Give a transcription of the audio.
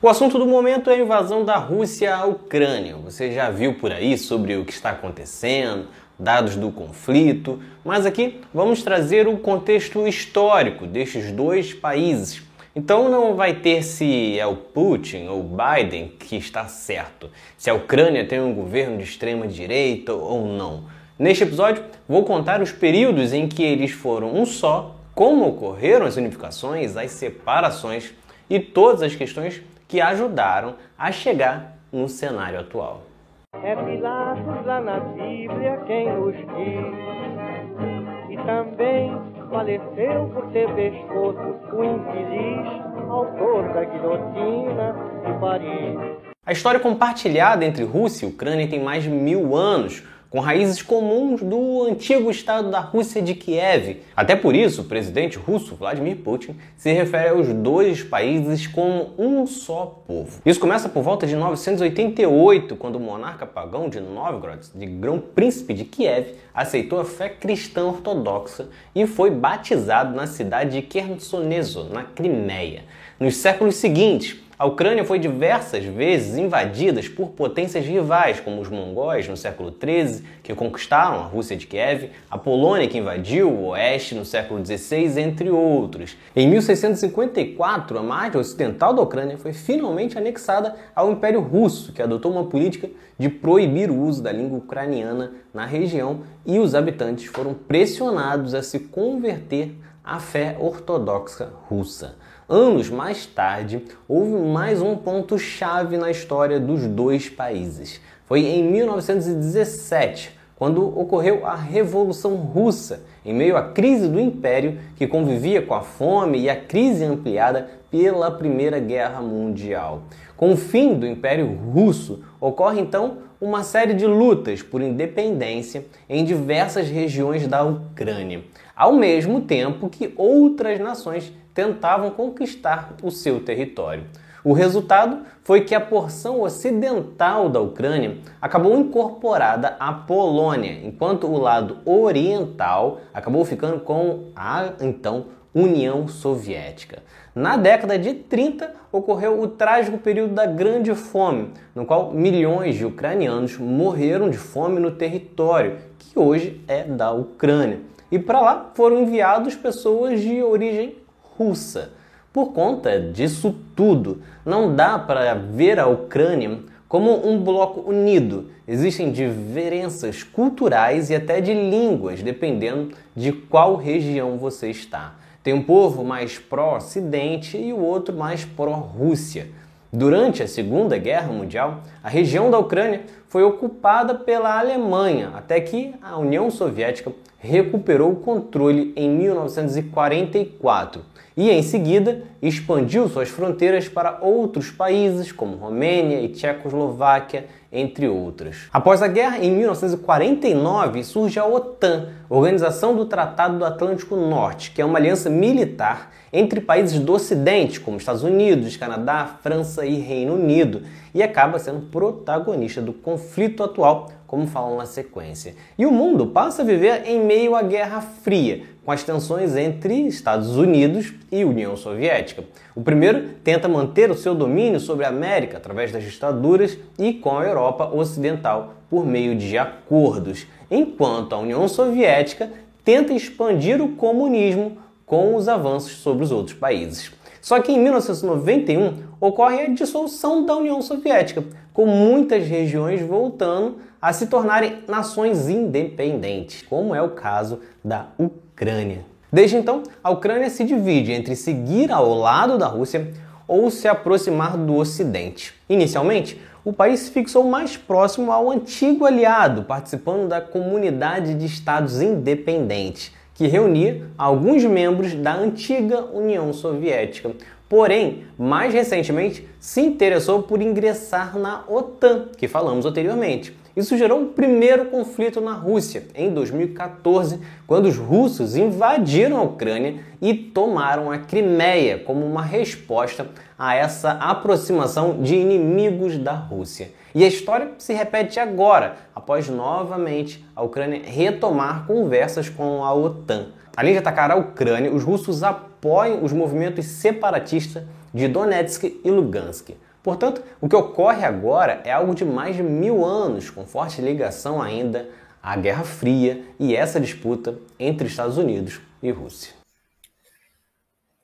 O assunto do momento é a invasão da Rússia à Ucrânia. Você já viu por aí sobre o que está acontecendo, dados do conflito, mas aqui vamos trazer o contexto histórico destes dois países. Então não vai ter se é o Putin ou Biden que está certo, se a Ucrânia tem um governo de extrema direita ou não. Neste episódio vou contar os períodos em que eles foram um só, como ocorreram as unificações, as separações e todas as questões que ajudaram a chegar no cenário atual. É Pilatos lá na Bíblia quem nos diz, e também faleceu por ter pescoço o infeliz autor da guilhotina de Paris. A história compartilhada entre Rússia e Ucrânia tem mais de mil anos, com raízes comuns do antigo estado da Rússia de Kiev. Até por isso, o presidente russo Vladimir Putin se refere aos dois países como um só povo. Isso começa por volta de 988, quando o monarca pagão de Novgorod, de grão-príncipe de Kiev, aceitou a fé cristã ortodoxa e foi batizado na cidade de Khersoneso, na Crimeia. Nos séculos seguintes, a Ucrânia foi diversas vezes invadida por potências rivais, como os mongóis no século XIII, que conquistaram a Rússia de Kiev, a Polônia, que invadiu o oeste no século XVI, entre outros. Em 1654, a margem ocidental da Ucrânia foi finalmente anexada ao Império Russo, que adotou uma política de proibir o uso da língua ucraniana na região e os habitantes foram pressionados a se converter à fé ortodoxa russa. Anos mais tarde, houve mais um ponto-chave na história dos dois países. Foi em 1917, quando ocorreu a Revolução Russa, em meio à crise do Império que convivia com a fome e a crise ampliada pela Primeira Guerra Mundial. Com o fim do Império Russo, ocorre então uma série de lutas por independência em diversas regiões da Ucrânia, ao mesmo tempo que outras nações tentavam conquistar o seu território. O resultado foi que a porção ocidental da Ucrânia acabou incorporada à Polônia, enquanto o lado oriental acabou ficando com a então União Soviética. Na década de 30 ocorreu o trágico período da Grande Fome, no qual milhões de ucranianos morreram de fome no território, que hoje é da Ucrânia. E para lá foram enviados pessoas de origem russa. Por conta disso tudo, não dá para ver a Ucrânia como um bloco unido. Existem diferenças culturais e até de línguas, dependendo de qual região você está. Tem um povo mais pró-Ocidente e o outro mais pró-Rússia. Durante a Segunda Guerra Mundial, a região da Ucrânia foi ocupada pela Alemanha, até que a União Soviética recuperou o controle em 1944 e, em seguida, expandiu suas fronteiras para outros países como Romênia e Tchecoslováquia, entre outros. Após a guerra, em 1949, surge a OTAN, Organização do Tratado do Atlântico Norte, que é uma aliança militar entre países do Ocidente, como Estados Unidos, Canadá, França e Reino Unido, e acaba sendo protagonista do conflito atual como falam na sequência. E o mundo passa a viver em meio à Guerra Fria, com as tensões entre Estados Unidos e União Soviética. O primeiro tenta manter o seu domínio sobre a América através das ditaduras e com a Europa Ocidental por meio de acordos, enquanto a União Soviética tenta expandir o comunismo com os avanços sobre os outros países. Só que em 1991 ocorre a dissolução da União Soviética, com muitas regiões voltando a se tornarem nações independentes, como é o caso da Ucrânia. Desde então, a Ucrânia se divide entre seguir ao lado da Rússia ou se aproximar do Ocidente. Inicialmente, o país se fixou mais próximo ao antigo aliado, participando da Comunidade de Estados Independentes, que reunia alguns membros da antiga União Soviética. Porém, mais recentemente, se interessou por ingressar na OTAN, que falamos anteriormente. Isso gerou um primeiro conflito na Rússia em 2014, quando os russos invadiram a Ucrânia e tomaram a Crimeia como uma resposta a essa aproximação de inimigos da Rússia. E a história se repete agora, após novamente a Ucrânia retomar conversas com a OTAN. Além de atacar a Ucrânia, os russos apoiam os movimentos separatistas de Donetsk e Lugansk. Portanto, o que ocorre agora é algo de mais de mil anos, com forte ligação ainda à Guerra Fria e essa disputa entre Estados Unidos e Rússia.